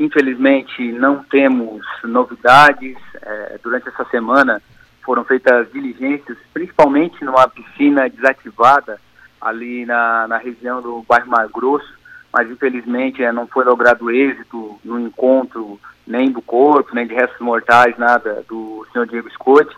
infelizmente não temos novidades. É, durante essa semana foram feitas diligências, principalmente numa piscina desativada ali na, na região do bairro Mar Grosso, mas infelizmente é, não foi logrado êxito no encontro nem do corpo, nem de restos mortais, nada do senhor Diego Scott.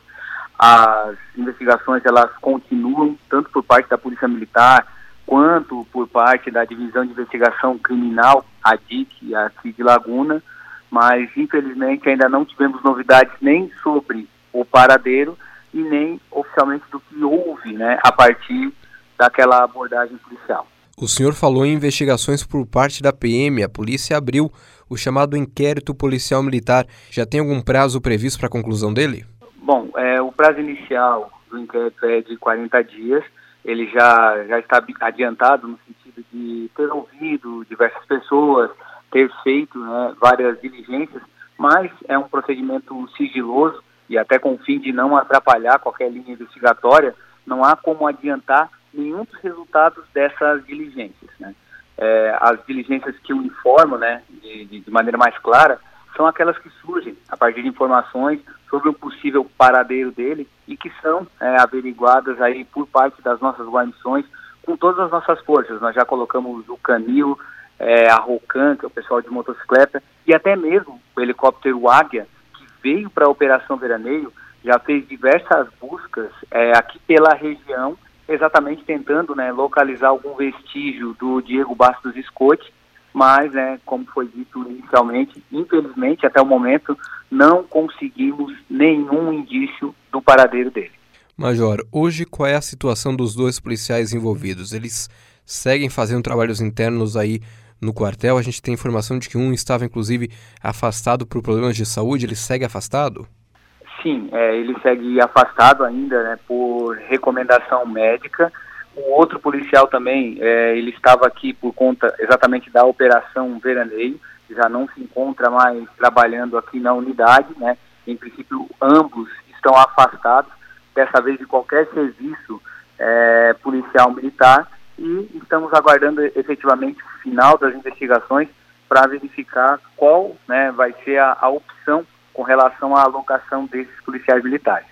As investigações elas continuam, tanto por parte da Polícia Militar, quanto por parte da Divisão de Investigação Criminal, a DIC, aqui de Laguna, mas infelizmente ainda não tivemos novidades nem sobre o paradeiro e nem oficialmente do que houve né, a partir daquela abordagem policial. O senhor falou em investigações por parte da PM. A polícia abriu o chamado inquérito policial militar. Já tem algum prazo previsto para a conclusão dele? Bom, é, o prazo inicial do inquérito é de 40 dias. Ele já, já está adiantado no sentido de ter ouvido diversas pessoas, ter feito né, várias diligências, mas é um procedimento sigiloso e até com o fim de não atrapalhar qualquer linha investigatória, não há como adiantar nenhum dos resultados dessas diligências. Né? É, as diligências que o informam, né, de, de, maneira mais clara, são aquelas que surgem a partir de informações sobre o possível paradeiro dele e que são é, averiguadas aí por parte das nossas guarnições com todas as nossas forças. Nós já colocamos o Canil, é, a Rocan, que é o pessoal de motocicleta, e até mesmo o helicóptero Águia, que veio para a Operação Veraneio, já fez diversas buscas é, aqui pela região exatamente tentando né, localizar algum vestígio do Diego Bastos Scott, mas, né, como foi dito inicialmente, infelizmente, até o momento, não conseguimos nenhum indício do paradeiro dele. Major, hoje qual é a situação dos dois policiais envolvidos? Eles seguem fazendo trabalhos internos aí no quartel? A gente tem informação de que um estava, inclusive, afastado por problemas de saúde. Ele segue afastado? Sim, é, ele segue afastado ainda né, por recomendação médica. O outro policial também, é, ele estava aqui por conta exatamente da operação Veraneio, já não se encontra mais trabalhando aqui na unidade, né? Em princípio, ambos estão afastados, dessa vez de qualquer serviço é, policial militar, e estamos aguardando efetivamente o final das investigações para verificar qual né, vai ser a, a opção com relação à alocação desses policiais militares.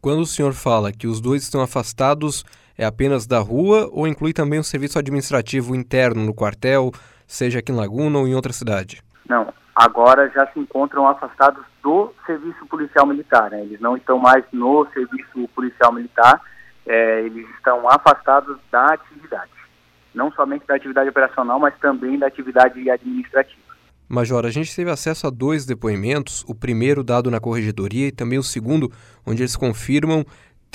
Quando o senhor fala que os dois estão afastados, é apenas da rua ou inclui também o serviço administrativo interno no quartel, seja aqui em Laguna ou em outra cidade? Não, agora já se encontram afastados do serviço policial militar. Né? Eles não estão mais no serviço policial militar, é, eles estão afastados da atividade. Não somente da atividade operacional, mas também da atividade administrativa. Major, a gente teve acesso a dois depoimentos, o primeiro dado na corregedoria e também o segundo, onde eles confirmam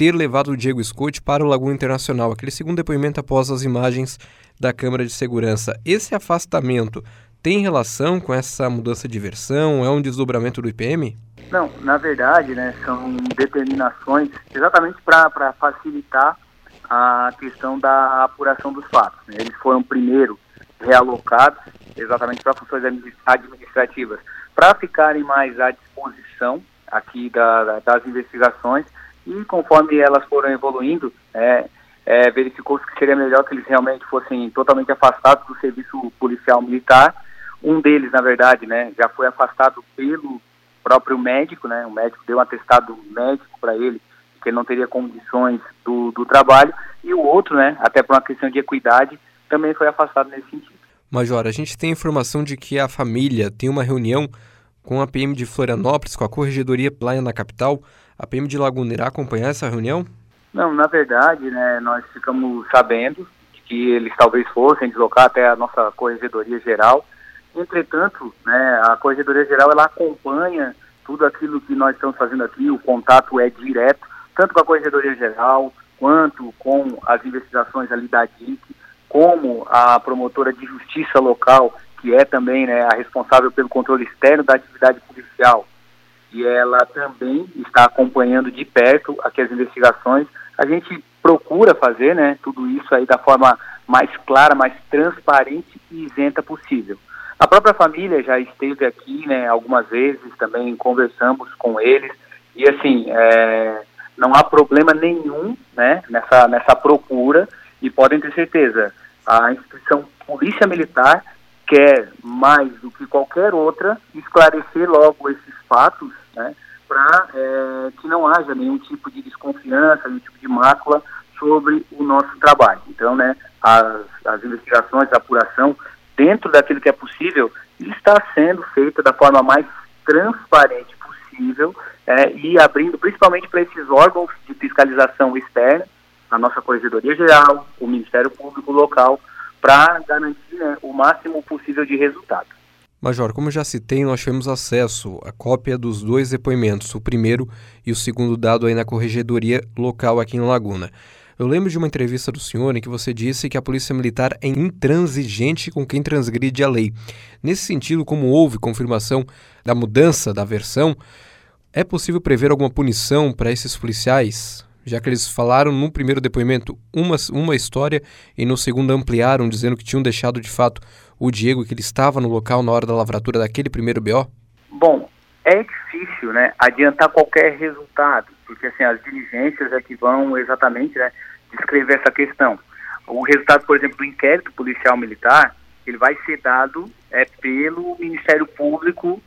ter levado o Diego Scott para o Lagoa Internacional, aquele segundo depoimento após as imagens da Câmara de Segurança. Esse afastamento tem relação com essa mudança de versão? É um desdobramento do IPM? Não, na verdade, né, são determinações exatamente para facilitar a questão da apuração dos fatos. Né? Eles foram primeiro realocados exatamente para funções administrativas, para ficarem mais à disposição aqui da, das investigações e conforme elas foram evoluindo, é, é, verificou-se que seria melhor que eles realmente fossem totalmente afastados do serviço policial militar. Um deles, na verdade, né, já foi afastado pelo próprio médico, né, o médico deu um atestado médico para ele que ele não teria condições do, do trabalho, e o outro, né, até por uma questão de equidade, também foi afastado nesse sentido. Major, a gente tem informação de que a família tem uma reunião com a PM de Florianópolis, com a Corregedoria Playa na capital. A PM de Laguna irá acompanhar essa reunião? Não, na verdade, né, nós ficamos sabendo que eles talvez fossem deslocar até a nossa Corregedoria Geral. Entretanto, né, a Corregedoria Geral ela acompanha tudo aquilo que nós estamos fazendo aqui, o contato é direto, tanto com a Corregedoria Geral, quanto com as investigações ali da DIC, como a promotora de justiça local, que é também né, a responsável pelo controle externo da atividade policial, e ela também está acompanhando de perto aqui as investigações. A gente procura fazer né, tudo isso aí da forma mais clara, mais transparente e isenta possível. A própria família já esteve aqui né, algumas vezes, também conversamos com eles, e assim, é, não há problema nenhum né, nessa, nessa procura, e podem ter certeza, a instituição Polícia Militar quer mais do que qualquer outra esclarecer logo esses fatos, né, para é, que não haja nenhum tipo de desconfiança, nenhum tipo de mácula sobre o nosso trabalho. Então, né, as, as investigações, a apuração, dentro daquilo que é possível, está sendo feita da forma mais transparente possível é, e abrindo principalmente para esses órgãos de fiscalização externa, a nossa Corregedoria Geral, o Ministério Público Local, para garantir né, o máximo possível de resultado. Major, como já citei, nós tivemos acesso à cópia dos dois depoimentos, o primeiro e o segundo dado aí na corregedoria local aqui em Laguna. Eu lembro de uma entrevista do senhor em que você disse que a Polícia Militar é intransigente com quem transgride a lei. Nesse sentido, como houve confirmação da mudança da versão, é possível prever alguma punição para esses policiais? Já que eles falaram no primeiro depoimento uma, uma história e no segundo ampliaram, dizendo que tinham deixado de fato o Diego, que ele estava no local na hora da lavratura daquele primeiro BO? Bom, é difícil né, adiantar qualquer resultado, porque assim, as diligências é que vão exatamente né, descrever essa questão. O resultado, por exemplo, do inquérito policial militar, ele vai ser dado é, pelo Ministério Público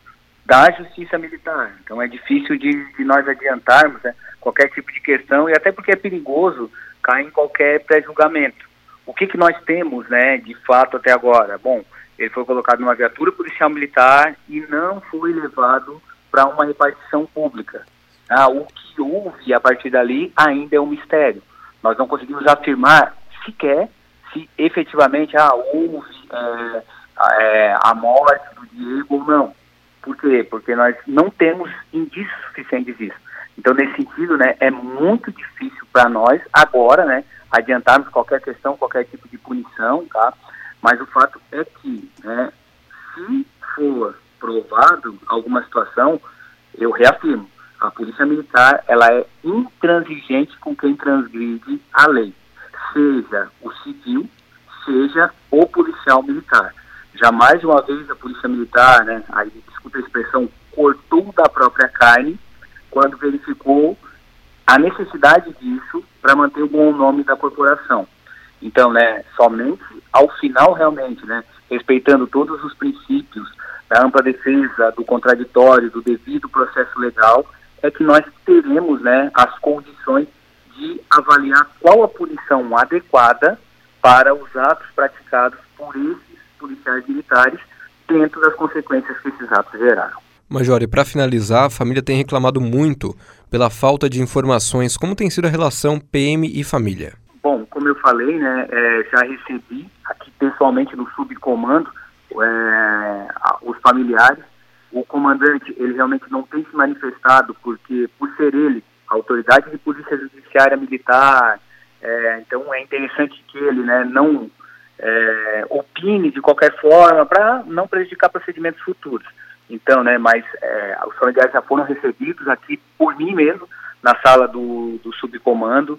da Justiça Militar. Então é difícil de, de nós adiantarmos né, qualquer tipo de questão e até porque é perigoso cair em qualquer pré-julgamento. O que, que nós temos, né, de fato até agora? Bom, ele foi colocado numa viatura policial militar e não foi levado para uma repartição pública. Ah, o que houve a partir dali ainda é um mistério. Nós não conseguimos afirmar sequer se efetivamente ah, houve é, é, a morte do Diego ou não. Por quê? Porque nós não temos indícios suficientes disso. Então, nesse sentido, né, é muito difícil para nós, agora, né, adiantarmos qualquer questão, qualquer tipo de punição, tá? Mas o fato é que, né, se for provado alguma situação, eu reafirmo, a polícia militar, ela é intransigente com quem transgride a lei, seja o civil, seja o policial militar. Jamais uma vez a polícia militar, né, aí desculpa a expressão, cortou da própria carne quando verificou a necessidade disso para manter o bom nome da corporação. Então, né, somente ao final realmente, né, respeitando todos os princípios da ampla defesa, do contraditório, do devido processo legal, é que nós teremos, né, as condições de avaliar qual a punição adequada para os atos praticados por esses policiais militares dentro das consequências que esses atos geraram. Major, e para finalizar, a família tem reclamado muito pela falta de informações. Como tem sido a relação PM e família? Bom, como eu falei, né, é, já recebi aqui pessoalmente no subcomando é, os familiares. O comandante, ele realmente não tem se manifestado porque, por ser ele, autoridade de polícia judiciária militar, é, então é interessante que ele né, não é, opine de qualquer forma para não prejudicar procedimentos futuros. Então, né, mas é, os familiares já foram recebidos aqui por mim mesmo, na sala do, do subcomando.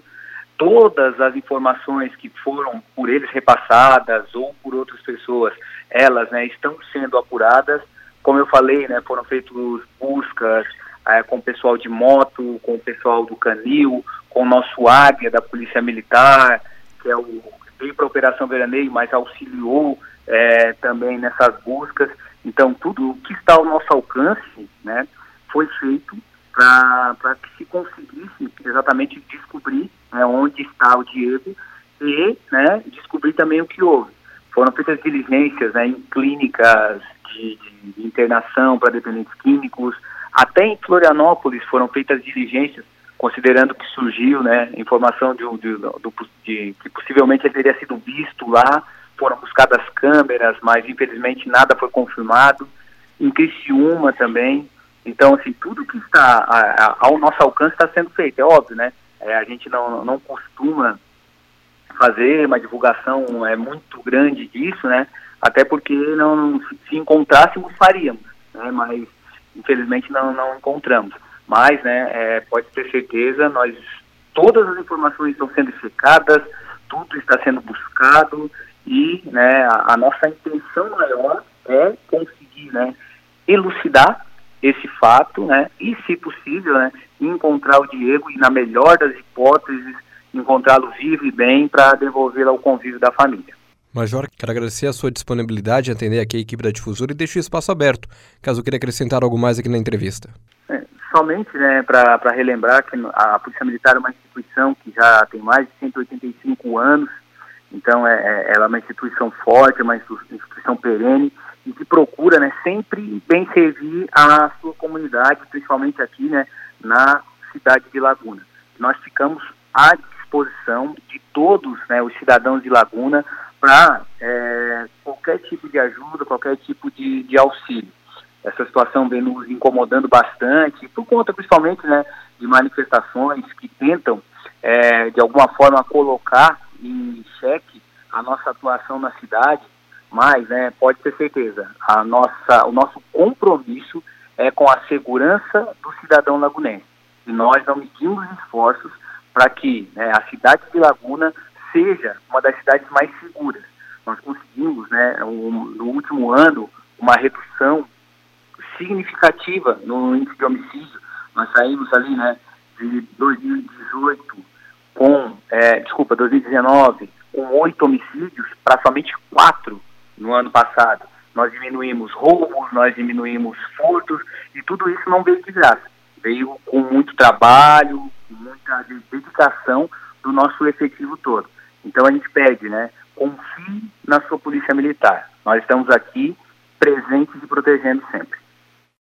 Todas as informações que foram por eles repassadas ou por outras pessoas, elas né, estão sendo apuradas. Como eu falei, né, foram feitas buscas é, com o pessoal de moto, com o pessoal do Canil, com o nosso Águia da Polícia Militar, que é o veio para a Operação Veraneio, mas auxiliou é, também nessas buscas. Então, tudo o que está ao nosso alcance né, foi feito para que se conseguisse exatamente descobrir né, onde está o Diego e né, descobrir também o que houve. Foram feitas diligências né, em clínicas de, de internação para dependentes químicos, até em Florianópolis foram feitas diligências considerando que surgiu né, informação de, de, de, que possivelmente ele teria sido visto lá, foram buscadas câmeras, mas infelizmente nada foi confirmado. Em Criciúma também. Então, assim, tudo que está a, a, ao nosso alcance está sendo feito, é óbvio, né? É, a gente não, não costuma fazer uma divulgação é muito grande disso, né? Até porque não, se encontrássemos faríamos, né? Mas infelizmente não, não encontramos. Mas, né, é, pode ter certeza, nós todas as informações estão sendo secadas, tudo está sendo buscado e, né, a, a nossa intenção maior é conseguir, né, elucidar esse fato, né, e se possível, né, encontrar o Diego e na melhor das hipóteses encontrá-lo vivo e bem para devolvê-lo ao convívio da família. Major, quero agradecer a sua disponibilidade em atender aqui a equipe da Difusora e deixo o espaço aberto, caso queira acrescentar algo mais aqui na entrevista. É, somente né, para relembrar que a Polícia Militar é uma instituição que já tem mais de 185 anos, então é, é, ela é uma instituição forte, é uma instituição perene e que procura né, sempre bem servir a sua comunidade, principalmente aqui né, na cidade de Laguna. Nós ficamos à disposição de todos né, os cidadãos de Laguna para é, qualquer tipo de ajuda, qualquer tipo de, de, auxílio. Essa situação vem nos incomodando bastante, por conta principalmente né, de manifestações que tentam, é, de alguma forma, colocar em xeque a nossa atuação na cidade, mas né, pode ter certeza, a nossa, o nosso compromisso é com a segurança do cidadão lagunense. E nós não medimos esforços para que né, a cidade de Laguna seja uma das cidades mais seguras. Nós conseguimos, né, um, no último ano, uma redução significativa no índice de homicídio. Nós saímos ali, né, de 2018 com, é, desculpa, 2019 com oito homicídios para somente quatro no ano passado. Nós diminuímos roubos, nós diminuímos furtos e tudo isso não veio de graça. Veio com muito trabalho, muita dedicação do nosso efetivo todo. Então a gente pede, né, confie na sua polícia militar. Nós estamos aqui presentes e protegendo sempre.